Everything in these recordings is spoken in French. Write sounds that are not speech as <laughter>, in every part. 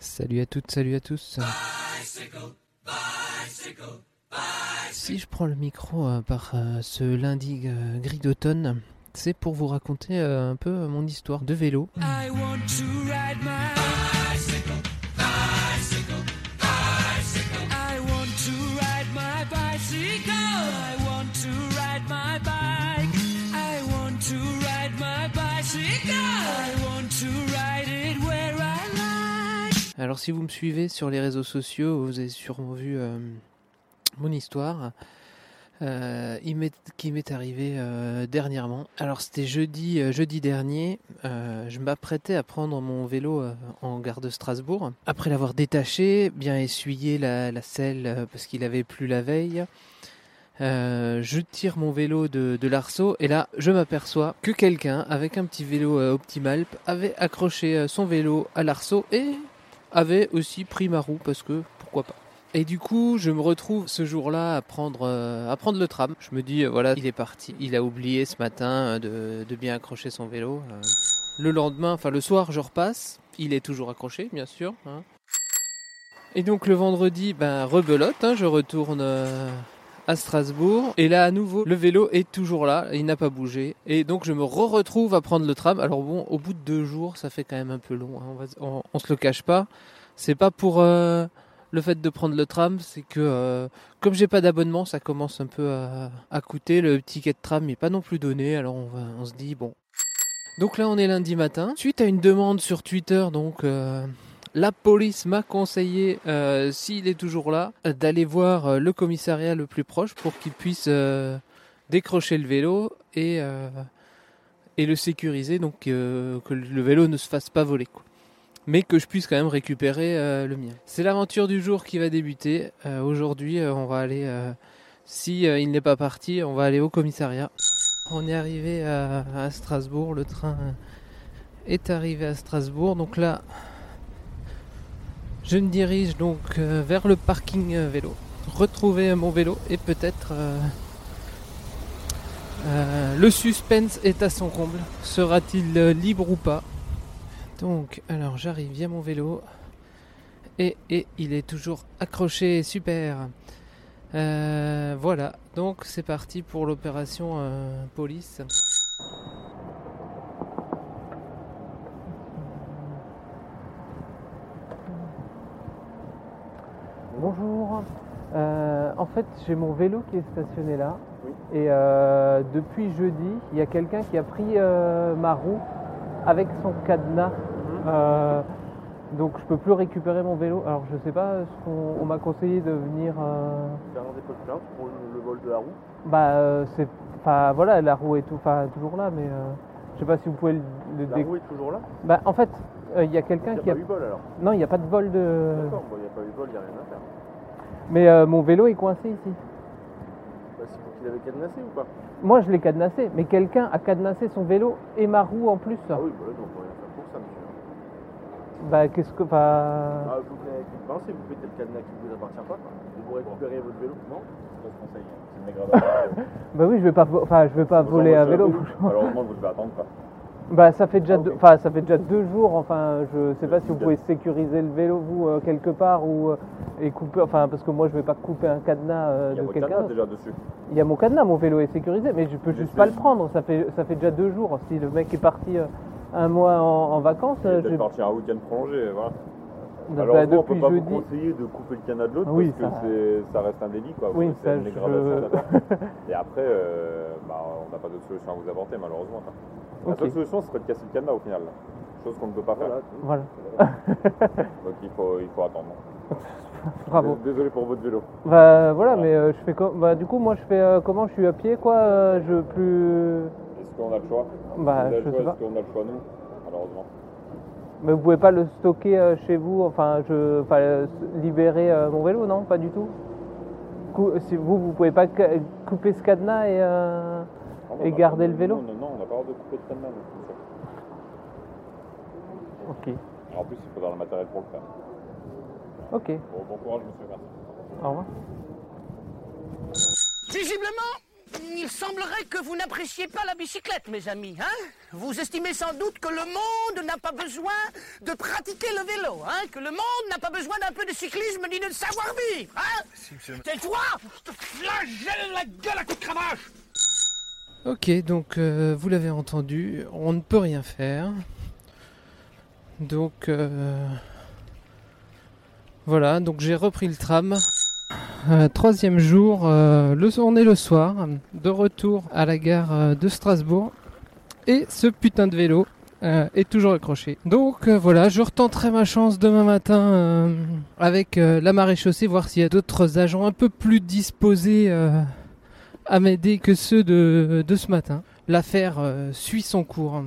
Salut à toutes, salut à tous. Si je prends le micro euh, par euh, ce lundi euh, gris d'automne, c'est pour vous raconter un peu mon histoire de vélo. Alors si vous me suivez sur les réseaux sociaux, vous avez sûrement vu euh, mon histoire euh, qui m'est arrivée euh, dernièrement. Alors c'était jeudi, dernier, je m'apprêtais à prendre mon vélo en gare de Strasbourg. Après l'avoir détaché, bien essuyé la, selle parce qu'il avait plu la veille. je tire mon vélo de, l'arceau et là je m'aperçois que quelqu'un avec un petit vélo euh, Optimalp avait accroché son vélo à l'arceau et avait aussi pris ma roue parce que pourquoi pas. Et du coup, je me retrouve ce jour-là à prendre, euh, le tram. Je me dis, euh, voilà, il est parti. Il a oublié ce matin euh, de, bien accrocher son vélo. Le lendemain, enfin le soir, je repasse. Il est toujours accroché, bien sûr. hein. Et donc le vendredi, ben rebelote, hein, je retourne à Strasbourg. Et là, à nouveau, le vélo est toujours là, il n'a pas bougé. Et donc je me re-retrouve à prendre le tram. Alors bon, au bout de deux jours, ça fait quand même un peu long. hein, on, se le cache pas. C'est pas pour euh, le fait de prendre le tram, c'est que euh, comme j'ai pas d'abonnement, ça commence un peu à, à coûter. Le ticket de tram n'est pas non plus donné. Alors on, va, on se dit bon. Donc là, on est lundi matin. Suite à une demande sur Twitter, donc. euh, la police m'a conseillé, euh, s'il est toujours là, d'aller voir euh, le commissariat le plus proche pour qu'il puisse euh, décrocher le vélo et, et le sécuriser, donc que le vélo ne se fasse pas voler. Mais que je puisse quand même récupérer le mien. C'est l'aventure du jour qui va débuter. Aujourd'hui, on va aller, si il n'est pas parti, on va aller au commissariat. On est arrivé à, à Strasbourg, le train est arrivé à Strasbourg, donc là, je me dirige donc euh, vers le parking euh, vélo, retrouver mon vélo et peut-être euh, le suspense est à son comble. Sera-t-il libre ou pas? Donc, alors j'arrive via mon vélo et, et il est toujours accroché, super. Voilà, donc c'est parti pour l'opération police. Bonjour. Euh, en fait, j'ai mon vélo qui est stationné là. Et euh, depuis jeudi, il y a quelqu'un qui a pris euh, ma roue avec son cadenas. Euh, donc je peux plus récupérer mon vélo. Alors je sais pas ce qu'on on m'a conseillé de venir. Faire un dépôt de plainte pour le, vol de la roue. bah c'est. Enfin voilà, la roue est tout, toujours là, mais je sais pas si vous pouvez le, le La dé- roue est toujours là Bah en fait, il y a quelqu'un qui a. pas eu vol alors. Non, il n'y a pas de vol de. D'accord, bon, il n'y a pas eu vol, il n'y a rien à faire. Mais euh, mon vélo est coincé ici. Bah, c'est pour qu'il avait cadenassé ou pas Moi je l'ai cadenassé, mais quelqu'un a cadenassé son vélo et ma roue en plus. Ah oui, bah là, donc on peut rien faire pour ça, monsieur. Bah qu'est-ce que. Enfin. Ah, vous venez avec une pince et vous mettez le cadenas qui ne vous appartient pas, quoi. Et vous récupérez votre vélo, non Je te conseille, c'est <laughs> dégradation. Bah oui, je vais pas, vo- enfin, je vais pas voler un vélo. la route. Malheureusement, vous devez attendre quoi. Bah ça fait déjà, Ah, deux, enfin ça fait déjà deux jours. Enfin, je sais pas si vous pouvez sécuriser le vélo vous euh, quelque part ou euh, et couper. Enfin, parce que moi je vais pas couper un cadenas euh, Il y a de quelqu'un. cadenas déjà dessus. Il y a mon cadenas, mon vélo est sécurisé, mais je peux juste pas le prendre. Ça fait, ça fait déjà deux jours. Si le mec est parti un mois en, en vacances, Il est parti un week-end prolongé, voilà. bah, Alors, on peut pas jeudi. vous conseiller de couper le canal de l'autre Oui, parce ça- que ça reste un délit, quoi. Oui, ça, je-. <laughs> Et après, bah, on n'a pas d'autre solution à vous apporter, malheureusement. La seule solution serait de casser le cadenas au final. Chose qu'on ne peut pas faire. Voilà. <laughs> Donc il faut, il faut attendre. <laughs> bravo. Désolé pour votre vélo. Bah voilà, mais euh, je fais. Bah du coup, moi je fais euh, comment? Je suis à pied, quoi. euh, je plus. Est-ce qu'on a le choix? Bah, je choix, sais pas. Est-ce qu'on a le choix, nous? Malheureusement. Mais vous pouvez pas le stocker chez vous, enfin, je, enfin, libérer mon vélo, non, pas du tout. Cou- si vous, vous pouvez pas couper ce cadenas et. Et on a garder pas- le vélo Non, non, on n'a pas le droit de couper de sûr. Ok, En plus, il faudra le matériel pour le faire. ok. Bon, bon courage, monsieur, merci. Au revoir. Visiblement, Il semblerait que vous n'appréciez pas la bicyclette, mes amis. Hein vous estimez sans doute que le monde n'a pas besoin de pratiquer le vélo, hein que le monde n'a pas besoin d'un peu de cyclisme ni de savoir-vivre. Hein Tais-toi Je te flagelle la gueule à coups de cravache Ok, donc euh, vous l'avez entendu, on ne peut rien faire. Donc euh, voilà, donc j'ai repris le tram. Euh, troisième jour, le, on est le soir, de retour à la gare de Strasbourg. Et ce putain de vélo est toujours accroché. Donc voilà, je retenterai ma chance demain matin avec la marée chaussée, voir s'il y a d'autres agents un peu plus disposés euh, à m'aider que ceux de, de ce matin. L'affaire euh, suit son cours.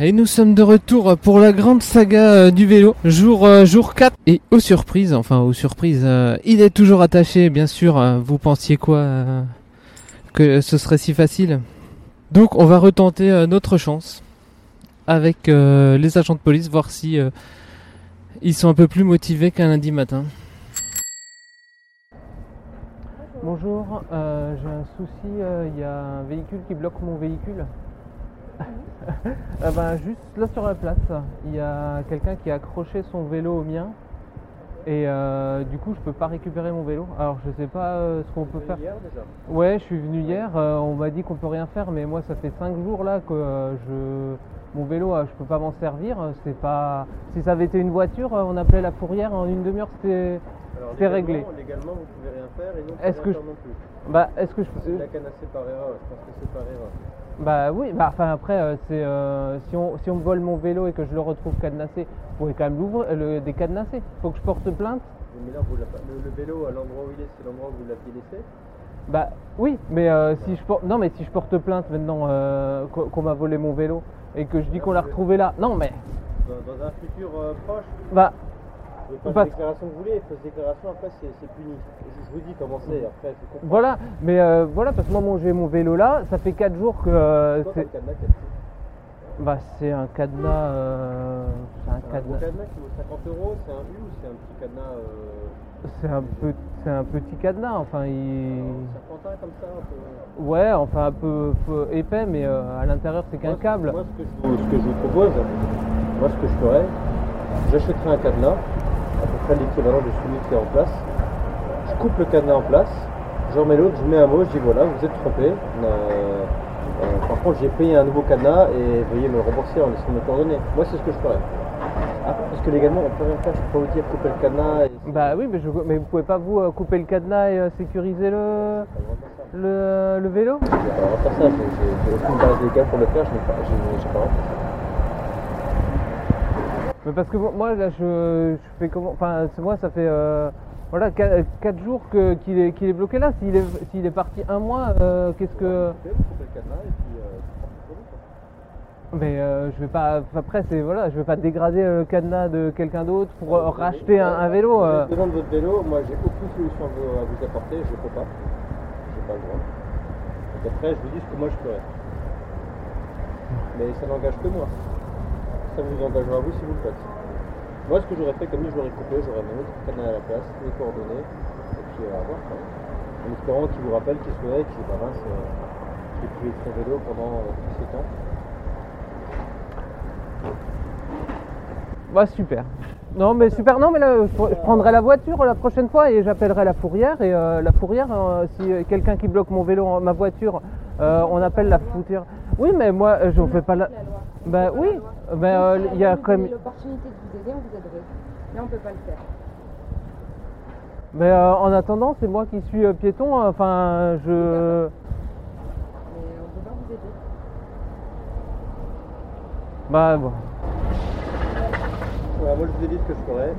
Et nous sommes de retour pour la grande saga euh, du vélo, jour, euh, jour 4. Et aux surprises, enfin aux surprises, euh, il est toujours attaché, bien sûr. vous pensiez quoi Que ce serait si facile? Donc on va retenter notre chance avec les agents de police, voir si ils sont un peu plus motivés qu'un lundi matin. Bonjour, j'ai un souci, il y a un véhicule qui bloque mon véhicule. Ah ben, juste là sur la place, il y a quelqu'un qui a accroché son vélo au mien et euh, du coup je peux pas récupérer mon vélo. Alors je sais pas euh, ce qu'on peut faire. Hier déjà. Ouais, je suis venu hier, euh, on m'a dit qu'on peut rien faire, mais moi ça fait 5 jours là que je mon vélo je peux pas m'en servir. C'est pas si ça avait été une voiture, on appelait la fourrière en une demi-heure, C'est légalement- réglé. Légalement, vous pouvez rien faire et Est-ce que je- non plus. bah est-ce que je C'est de la canne assez par erreur, je pense que c'est par erreur. Bah oui, bah enfin après, euh, c'est euh, si on si on me vole mon vélo et que je le retrouve cadenassé, vous pouvez quand même l'ouvrir, euh, le décadenasser. Faut que je porte plainte. Mais là, vous pas- le, le vélo, à l'endroit où il est, c'est l'endroit où vous l'aviez laissé. Bah oui, mais euh, si je porte, non mais si je porte plainte maintenant qu'on m'a volé mon vélo et que je dis qu'on l'a retrouvé là, non mais Dans, dans un futur proche, bah faire Parce- la déclaration que vous voulez, fausse déclaration, après c'est puni. Je, je vous dis comment c'est, après c'est comprendre. voilà, mais euh, voilà parce que moi j'ai mon vélo là, ça fait 4 jours que euh, C'est bah c'est un cadenas, euh, c'est un un cadenas, cadenas qui vaut 50 euros, c'est un U ou c'est un petit cadenas euh, c'est un peu c'est un petit cadenas, enfin il serpentin comme ça un peu Ouais, enfin un peu, peu épais, mais euh, à l'intérieur c'est qu'un câble. Moi, ce que, je vous, ce que je vous propose, moi, ce que je ferais, j'achèterais un cadenas, l'équivalent de celui qui est en place. Je coupe le cadenas en place, je remets l'autre, je mets un mot, je dis voilà, vous êtes trompé. Euh, euh, par contre, j'ai payé un nouveau cadenas et veuillez me rembourser en laissant mes coordonnées. Moi, c'est ce que je ferais. Ah, parce que légalement, on peut rien faire, je peux pas vous dire couper le cadenas. Et Bah oui, mais, je, mais vous pouvez pas vous euh, couper le cadenas et sécuriser le, le, le vélo? J'ai pas le droit de faire ça, j'ai- aucune base légale pour le faire, je n'ai pas, j'ai pas le droit de faire ça. Mais parce que moi- là je, je fais comment Enfin moi ça fait euh, voilà 4 jours que- qu'il est, qu'il est bloqué là. S'il est, s'il est parti un mois, euh, qu'est-ce que. Euh. Mais euh, je vais pas. Après c'est voilà, je vais pas dégrader le cadenas de quelqu'un d'autre pour euh, racheter un, un vélo. Vous avez besoin de votre vélo, moi j'ai aucune solution à vous, à vous apporter, je peux pas. J'ai pas le droit. Donc après, je vous dis ce que moi je ferais. Mais ça n'engage que moi. Ça vous engagera vous si vous le faites. Moi, ce que j'aurais fait, comme lui, je l'aurais coupé, j'aurais mis un autre canal à la place, mes coordonnées, et puis euh, à voir. quoi. En espérant qu'il vous rappelle qu'il soit là et qu'il bah mince, euh, j'ai privé de son vélo pendant euh, tout ce temps. Bah super. Non mais super, non mais là je, je prendrai la voiture la prochaine fois et j'appellerai la fourrière et euh, la fourrière, euh, si euh, quelqu'un qui bloque mon vélo, ma voiture, euh, on appelle la fourrière. Oui mais moi euh, je ne fais pas la... Bah oui, mais euh, il y a quand même... l'opportunité de vous aider, on vous aiderait. Là, on peut pas le faire. Mais euh, en attendant c'est moi qui suis euh, piéton, enfin je... Mais on peut pas vous aider. Bah bon. Voilà, moi je vous ai dit ce que je ferais.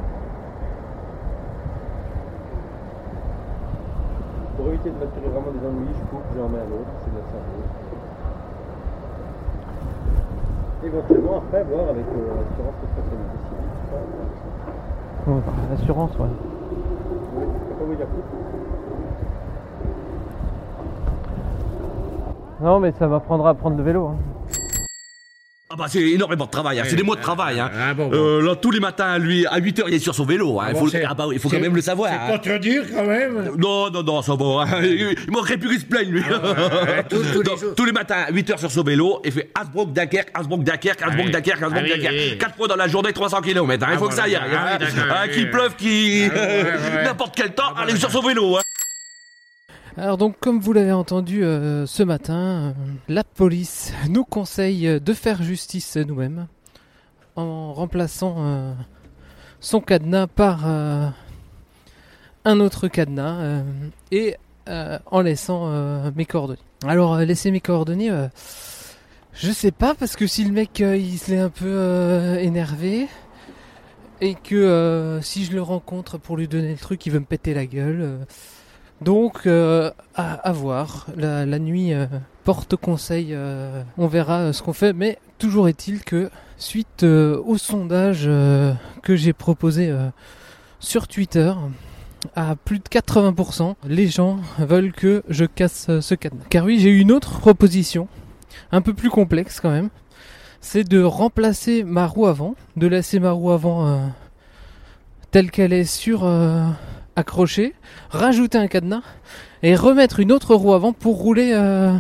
Pour éviter de m'attirer vraiment des ennuis, je coupe, j'en mets un autre, c'est de la service. Éventuellement après voir avec euh, l'assurance responsabilité civile. Ouais, L'assurance ouais. Oui, je peux pas vous dire plus. Non, mais ça m'apprendra à prendre le vélo. hein. Ah bah c'est énormément de travail, hein. c'est des mois de travail. Hein. Ah bon, bon. Euh, là, tous les matins, lui, à 8h, il est sur son vélo. Hein. Ah Il faut, ah bah il faut quand même le savoir. C'est pas trop dur quand même. Non, non, non, ça va. Il il manquerait plus qu'il se plaigne, lui. Ah tous- tous les Donc, tous les matins, 8h sur son vélo, il fait Hasbrook, Dunkerque, Hasbrook, Dunkerque, Hasbrook, oui. Dunkerque, Hasbrook, Ah oui, Dunkerque. oui. 4 fois dans la journée, 300 km. il Ah faut que ça aille. Ah Ah, Qu'il pleuve, qu'il. Ah. <laughs> N'importe quel temps, Ah allez sur son vélo. Alors donc comme vous l'avez entendu euh, ce matin, euh, la police nous conseille de faire justice nous-mêmes en remplaçant euh, son cadenas par un autre cadenas et en laissant mes coordonnées. Alors laisser mes coordonnées, je sais pas parce que si le mec il se un peu énervé et que si je le rencontre pour lui donner le truc, il veut me péter la gueule. Donc, euh, à, voir. La, nuit euh, porte conseil. euh, on verra ce qu'on fait. Mais toujours est-il que, suite au sondage que j'ai proposé sur Twitter, à plus de 80%, les gens veulent que je casse ce cadenas. Car oui, j'ai eu une autre proposition, un peu plus complexe quand même. C'est de remplacer ma roue avant, de laisser ma roue avant telle qu'elle est sur accrochée, rajouter un cadenas et remettre une autre roue avant pour rouler, euh,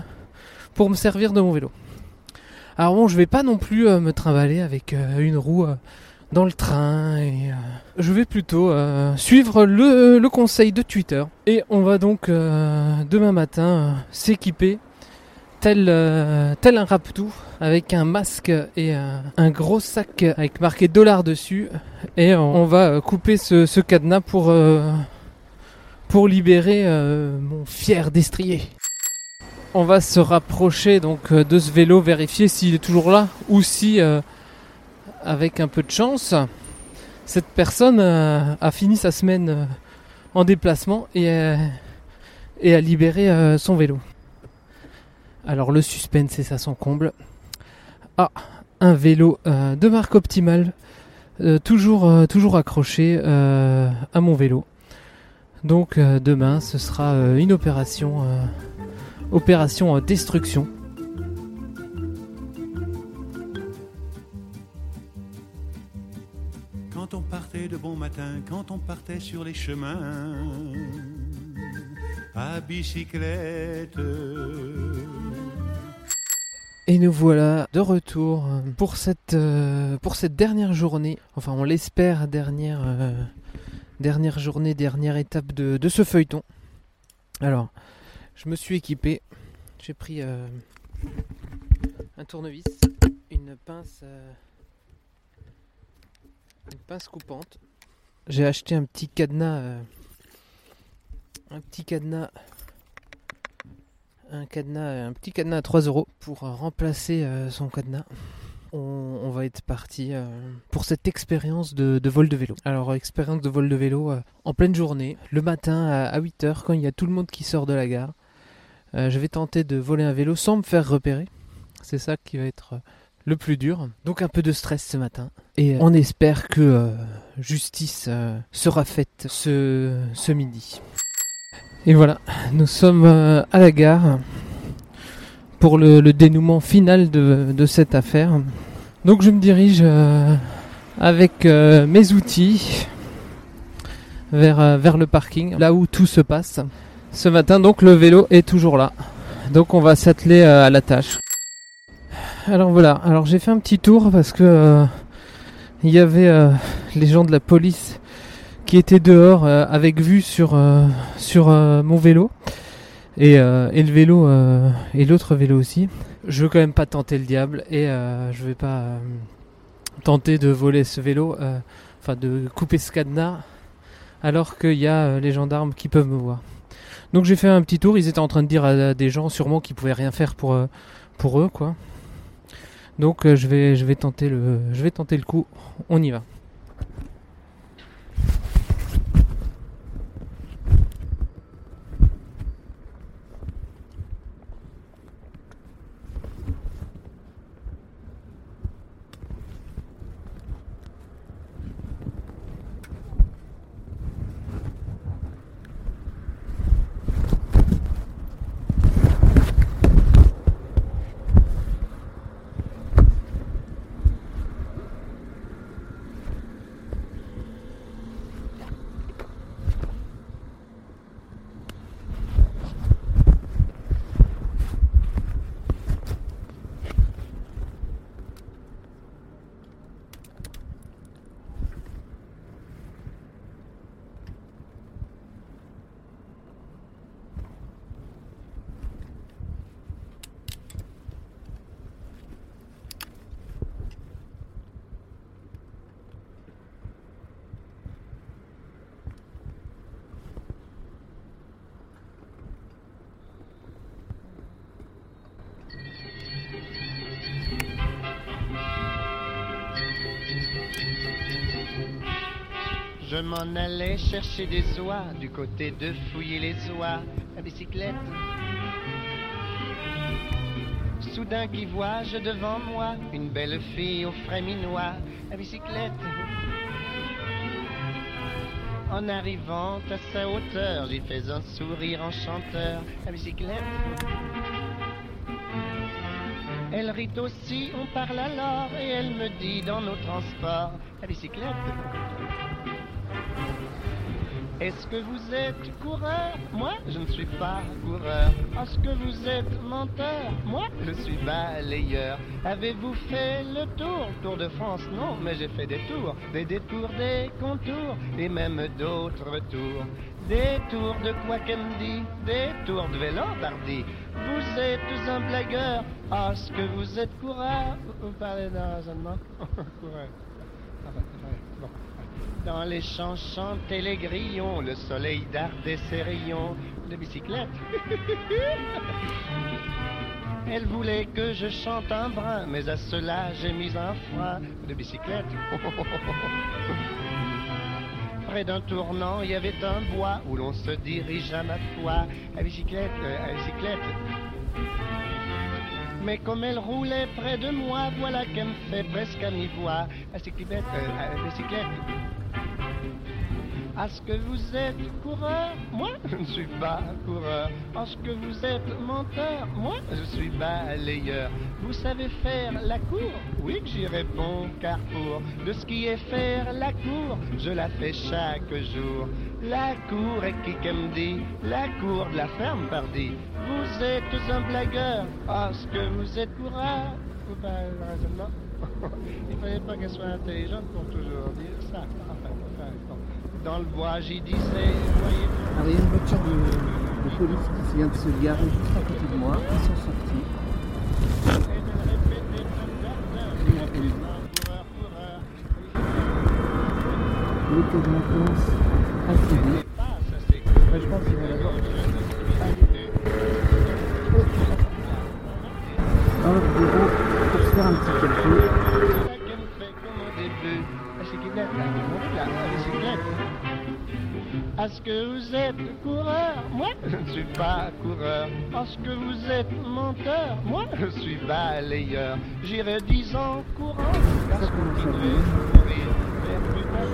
pour me servir de mon vélo. Alors bon, je vais pas non plus euh, me trimballer avec euh, une roue dans le train et je vais plutôt suivre le, conseil de Twitter et on va donc demain matin s'équiper tel, euh, tel un raptou avec un masque et euh, un gros sac avec marqué dollar dessus et on, va euh, couper ce, cadenas pour pour libérer mon fier destrier. On va se rapprocher donc de ce vélo, vérifier s'il est toujours là ou si, avec un peu de chance, cette personne a fini sa semaine en déplacement et, et a libéré son vélo. Alors le suspense c'est ça son comble. Ah, un vélo euh, de marque optimale, euh, toujours, euh, toujours accroché à mon vélo. Donc demain, ce sera une opération, opération destruction. Quand on partait de bon matin, quand on partait sur les chemins, à bicyclette. Et nous voilà de retour pour cette, euh, pour cette dernière journée, enfin on l'espère dernière, euh, dernière journée, dernière étape de, de ce feuilleton. Alors, je me suis équipé, j'ai pris euh, un tournevis, une pince, une pince coupante. J'ai acheté un petit cadenas, un petit cadenas un cadenas, un petit cadenas à 3 euros pour euh, remplacer euh, son cadenas. On, va être parti euh, pour cette expérience de, vol de vélo. Alors, expérience de vol de vélo en pleine journée, le matin à, 8h, quand il y a tout le monde qui sort de la gare. Je vais tenter de voler un vélo sans me faire repérer. C'est ça qui va être le plus dur. Donc, un peu de stress ce matin. Et on espère que justice sera faite ce midi. Et voilà, nous sommes euh, à la gare pour le, le dénouement final de, de cette affaire. Donc je me dirige euh, avec euh, mes outils vers, vers le parking, là où tout se passe. Ce matin, donc le vélo est toujours là. Donc on va s'atteler à la tâche. Alors voilà, alors j'ai fait un petit tour parce que il y avait euh, les gens de la police qui étaient dehors euh, avec vue sur, euh, sur euh, mon vélo et, et le vélo et l'autre vélo aussi. Je veux quand même pas tenter le diable et je vais pas tenter de voler ce vélo, enfin de couper ce cadenas alors qu'il y a les gendarmes qui peuvent me voir. Donc j'ai fait un petit tour, ils étaient en train de dire à des gens sûrement qu'ils pouvaient rien faire pour, pour eux quoi. Donc je vais je vais tenter le je vais tenter le coup, on y va. Je m'en allais chercher des oies du côté de fouiller les oies à bicyclette. Soudain qui vois-je devant moi? Une belle fille au frais minois à bicyclette. En arrivant à sa hauteur, j'y fais un sourire enchanteur à bicyclette. Elle rit aussi, on parle alors, et elle me dit dans nos transports à bicyclette. Est-ce que vous êtes coureur? Moi, je ne suis pas coureur. Est-ce que vous êtes menteur? Moi, je suis balayeur. Avez-vous fait le tour? Tour de France Non, mais j'ai fait des tours. Des détours, des contours, et même d'autres tours. Des tours de dit? Des tours de vélo, pardi. Vous êtes un blagueur. Est-ce que vous êtes coureur? Vous parlez d'un raisonnement? <laughs> Coureur. Ah bah, bon. Dans les champs chantaient les grillons, le soleil dardait ses rayons de bicyclette. <laughs> Elle voulait que je chante un brin, mais à cela j'ai mis un frein de bicyclette. <laughs> Près d'un tournant, il y avait un bois où l'on se dirige à ma foi à bicyclette, euh, à bicyclette. Mais comme elle roulait près de moi, voilà qu'elle me fait presque à mi-voix. À bicyclette, euh, à bicyclette. Est-ce que vous êtes coureur Moi, je ne suis pas coureur. Est-ce que vous êtes menteur Moi, je suis balayeur. Vous savez faire la cour? Oui que j'y réponds, car pour de ce qui est faire la cour, je la fais chaque jour. La cour est qui me dit La cour de la ferme, pardi. Vous êtes un blagueur. Est-ce que vous êtes coureur de raisonnement? <laughs> Il fallait pas qu'elle soit intelligente pour toujours dire ça. Enfin, enfin. Dans le bois, j'y disais, voyez Alors, il y a une voiture de, de police qui vient de se garer juste à côté de moi. Ils sont sortis. L'état de maintenance attribué. Ouais, je pense qu'ils vont d'abord dans le bureau pour se faire un petit calcul. Est-ce que vous êtes coureur? Moi, je ne suis pas coureur. Est-ce que vous êtes menteur? Moi, je suis balayeur. J'irai dix ans courant. Car je continuerai de courir vers plus tard.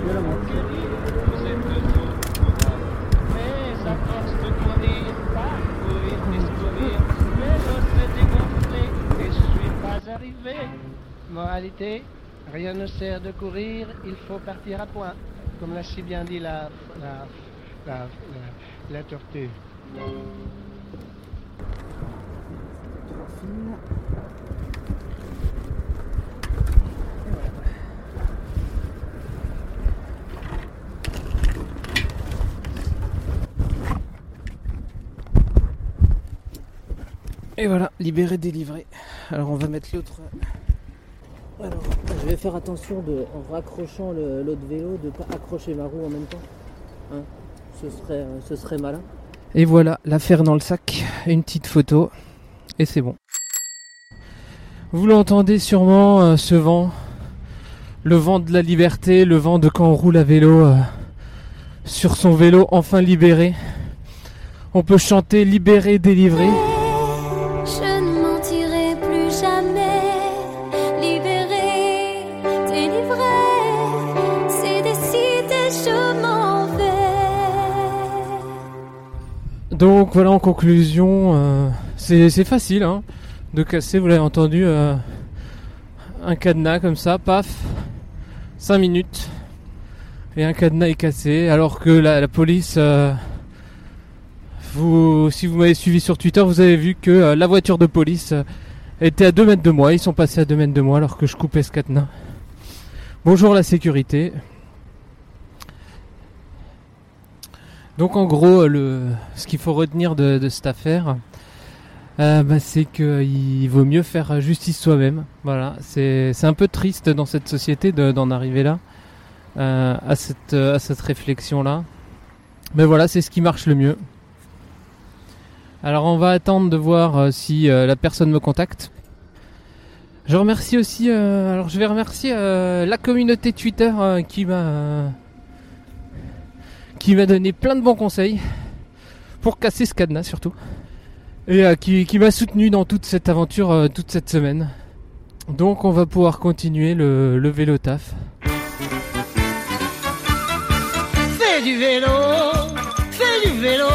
Vous êtes autres coureurs. Mais à force de courir, parcourir, discourir, mais je s'est dégonflé et je suis pas arrivé. Moralité, rien ne sert de courir, il faut partir à point. Comme l'a si bien dit la, la, la, la, tortue. Et voilà, libéré, délivré. Alors on va mettre l'autre. Je vais faire attention de, en raccrochant l'autre vélo de ne pas accrocher ma roue en même temps. Hein, ce, serait, euh, ce serait malin. Et voilà, l'affaire dans le sac, une petite photo, et c'est bon. Vous l'entendez sûrement, euh, ce vent, le vent de la liberté, le vent de quand on roule à vélo, euh, sur son vélo enfin libéré. On peut chanter libéré, délivré. Donc voilà, en conclusion, euh, c'est facile hein, de casser, vous l'avez entendu, euh, un cadenas comme ça, paf, 5 minutes, et un cadenas est cassé, alors que la, police, euh, vous, si vous m'avez suivi sur Twitter, vous avez vu que la voiture de police était à 2 mètres de moi, ils sont passés à 2 mètres de moi alors que je coupais ce cadenas. Bonjour la sécurité. Donc en gros, le, ce qu'il faut retenir de, cette affaire, euh, bah, c'est qu'il vaut mieux faire justice soi-même. Voilà, c'est un peu triste dans cette société de- d'en arriver là, euh, à cette, réflexion-là. Mais voilà, c'est ce qui marche le mieux. Alors on va attendre de voir euh, si euh, la personne me contacte. Je remercie aussi, euh, alors je vais remercier euh, la communauté Twitter euh, qui m'a qui m'a donné plein de bons conseils pour casser ce cadenas surtout. Et euh, qui, qui m'a soutenu dans toute cette aventure euh, toute cette semaine. Donc on va pouvoir continuer le, le vélo taf. Fais du vélo, fais du vélo.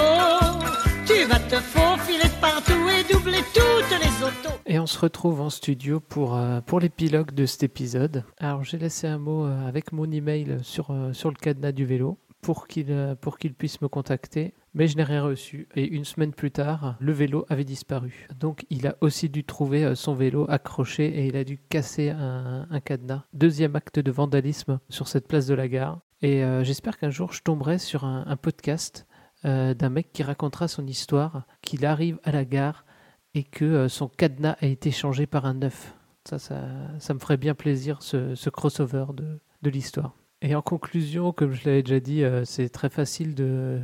Tu vas te faufiler partout et doubler toutes les autos. Et on se retrouve en studio pour, euh, pour l'épilogue de cet épisode. Alors j'ai laissé un mot euh, avec mon email sur, euh, sur le cadenas du vélo pour qu'il euh, pour qu'il puisse me contacter. Mais je n'ai rien reçu. Et une semaine plus tard, le vélo avait disparu. Donc il a aussi dû trouver euh, son vélo accroché et il a dû casser un, cadenas. Deuxième acte de vandalisme sur cette place de la gare. Et euh, j'espère qu'un jour je tomberai sur un, podcast d'un mec qui racontera son histoire, qu'il arrive à la gare et que son cadenas a été changé par un neuf. Ça, ça, ça me ferait bien plaisir, ce, ce crossover de, de l'histoire. Et en conclusion, comme je l'avais déjà dit, euh, c'est très facile de,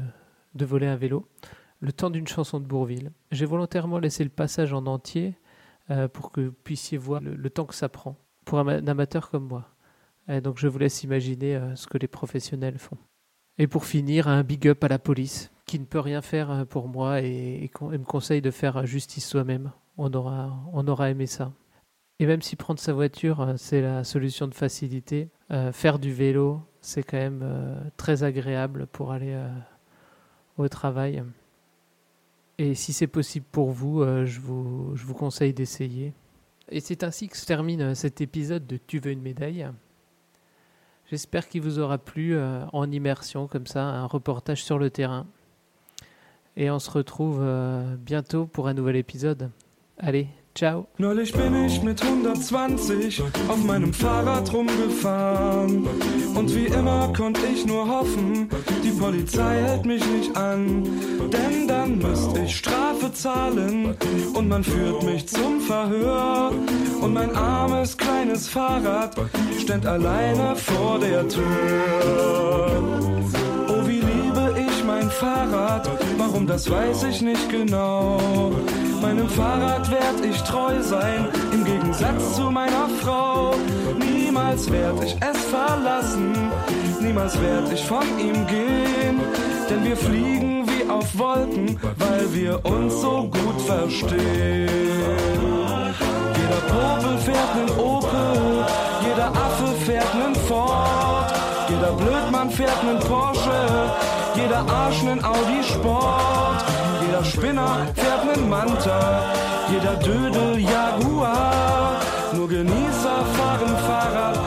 voler un vélo. Le temps d'une chanson de Bourville. J'ai volontairement laissé le passage en entier euh, pour que vous puissiez voir le, temps que ça prend pour un, amateur comme moi. Et donc je vous laisse imaginer euh, ce que les professionnels font. Et pour finir, un big up à la police, qui ne peut rien faire pour moi et, et me conseille de faire justice soi-même. On aura, on aura aimé ça. Et même si prendre sa voiture, euh, c'est la solution de facilité, euh, faire du vélo, c'est quand même euh, très agréable pour aller au travail. Et si c'est possible pour vous, je vous, je vous conseille d'essayer. Et c'est ainsi que se termine cet épisode de Tu veux une médaille. J'espère qu'il vous aura plu en immersion comme ça, un reportage sur le terrain. Et on se retrouve bientôt pour un nouvel épisode. Allez, ciao Neulich bin ich mit 120 auf meinem Fahrrad rumgefahren. Und wie immer konnte ich nur hoffen, die Polizei hält mich nicht an. Denn dann müsste ich Strafe zahlen und man führt mich zum Verhör. Und mein armes kleines Fahrrad stand alleine vor der Tür. Oh, wie liebe ich mein Fahrrad, warum das weiß ich nicht genau. Meinem Fahrrad werd ich treu sein, im Gegensatz zu meiner Frau. Niemals werd ich es verlassen, niemals werd ich von ihm gehen. Denn wir fliegen wie auf Wolken, weil wir uns so gut verstehen. Jeder Popel fährt nen Opel, jeder Affe fährt nen Ford, jeder Blödmann fährt nen Porsche, jeder Arsch nen Audi Sport, jeder Spinner fährt nen Manta, jeder Dödel Jaguar. Nur Genießer fahren Fahrrad